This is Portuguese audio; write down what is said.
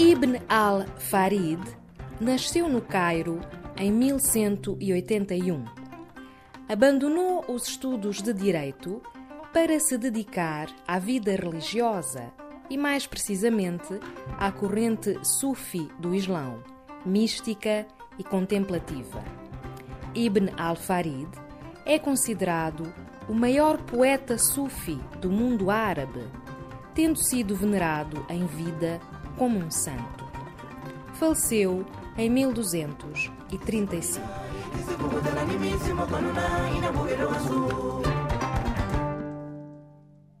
Ibn al-Farid nasceu no Cairo em 1181. Abandonou os estudos de direito para se dedicar à vida religiosa e, mais precisamente, à corrente sufi do Islão, mística e contemplativa. Ibn al-Farid é considerado o maior poeta sufi do mundo árabe, tendo sido venerado em vida como um santo. Faleceu em 1235.